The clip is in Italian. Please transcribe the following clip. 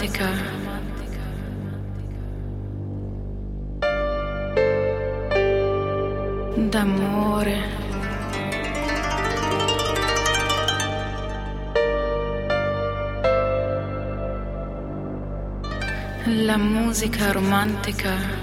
romantica. D'amore. La musica romantica.